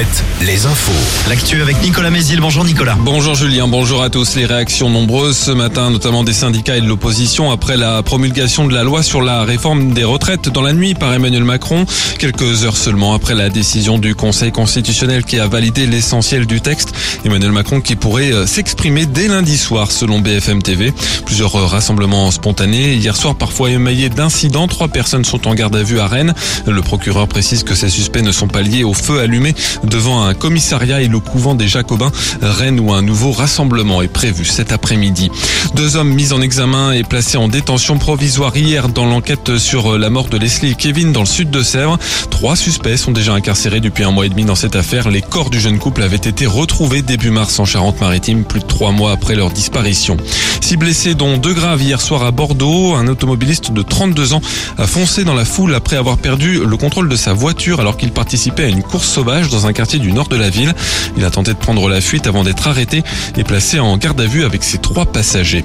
7, les infos. L'actu avec Nicolas Mézil. Bonjour Nicolas. Bonjour Julien, bonjour à tous. Les réactions nombreuses ce matin, notamment des syndicats et de l'opposition, après la promulgation de la loi sur la réforme des retraites dans la nuit par Emmanuel Macron. Quelques heures seulement après la décision du Conseil constitutionnel qui a validé l'essentiel du texte. Emmanuel Macron qui pourrait euh, s'exprimer dès lundi soir selon BFM TV. Plusieurs euh, rassemblements spontanés. Hier soir, parfois émaillés d'incidents. Trois personnes sont en garde à vue à Rennes. Le procureur précise que ces suspects ne sont pas liés au feu allumé devant un commissariat et le couvent des Jacobins. Rennes où un nouveau rassemblement est prévu cet après-midi. Deux hommes mis en examen et placés en détention provisoire hier dans l'enquête sur la mort de Leslie et Kevin dans le sud de Sèvres. Trois suspects sont déjà incarcérés depuis un mois et demi dans cette affaire. Les corps du jeune couple avaient été retrouvés début mars en Charente-Maritime, plus de trois mois après leur disparition. Six blessés, dont deux graves hier soir à Bordeaux. Un automobiliste de 32 ans a foncé dans la foule après avoir perdu le contrôle de sa voiture alors qu'il participait à une course sauvage dans un quartier du nord de la ville. Il a tenté de prendre la fuite avant d'être arrêté et placé en garde à vue avec ses trois passagers.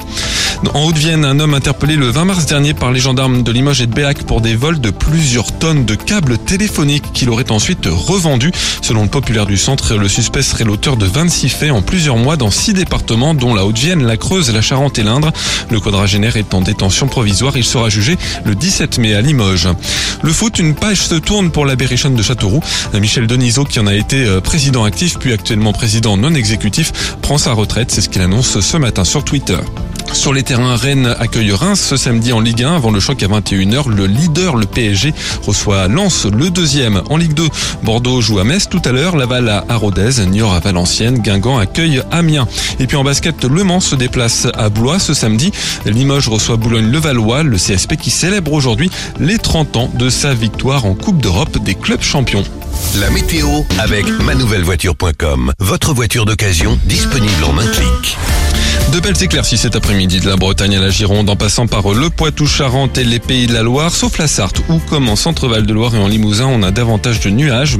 En Haute-Vienne, un homme interpellé le 20 mars dernier par les gendarmes de Limoges et de Béac pour des vols de plusieurs tonnes de câbles téléphoniques qu'il aurait ensuite revendus. Selon le populaire du centre, le suspect serait l'auteur de 26 faits en plusieurs mois dans six départements dont la Haute-Vienne, la Creuse, la Charente et l'Indre. Le quadragénaire est en détention provisoire. Il sera jugé le 17 mai à Limoges. Le foot, une page se tourne pour la Berrichonne de Châteauroux. Michel Denisot, qui en a été euh, président actif puis actuellement président non exécutif, prend sa retraite. C'est ce qu'il annonce ce matin sur Twitter. Sur les terrains, Rennes accueille Reims ce samedi en Ligue 1 avant le choc à 21h. Le leader, le PSG, reçoit Lens, le deuxième en Ligue 2. Bordeaux joue à Metz tout à l'heure, Laval à Rodez, Niort à Valenciennes, Guingamp accueille Amiens. Et puis en basket, Le Mans se déplace à Blois ce samedi. Limoges reçoit Boulogne-le-Valois, le CSP qui célèbre aujourd'hui les 30 ans de sa victoire en Coupe d'Europe des clubs champions. La météo avec manouvellevoiture.com. Votre voiture d'occasion disponible en un clic. De belles éclaircies cet après-midi de la Bretagne à la Gironde en passant par le Poitou-Charentes et les Pays de la Loire, sauf la Sarthe où comme en Centre-Val de Loire et en Limousin on a davantage de nuages.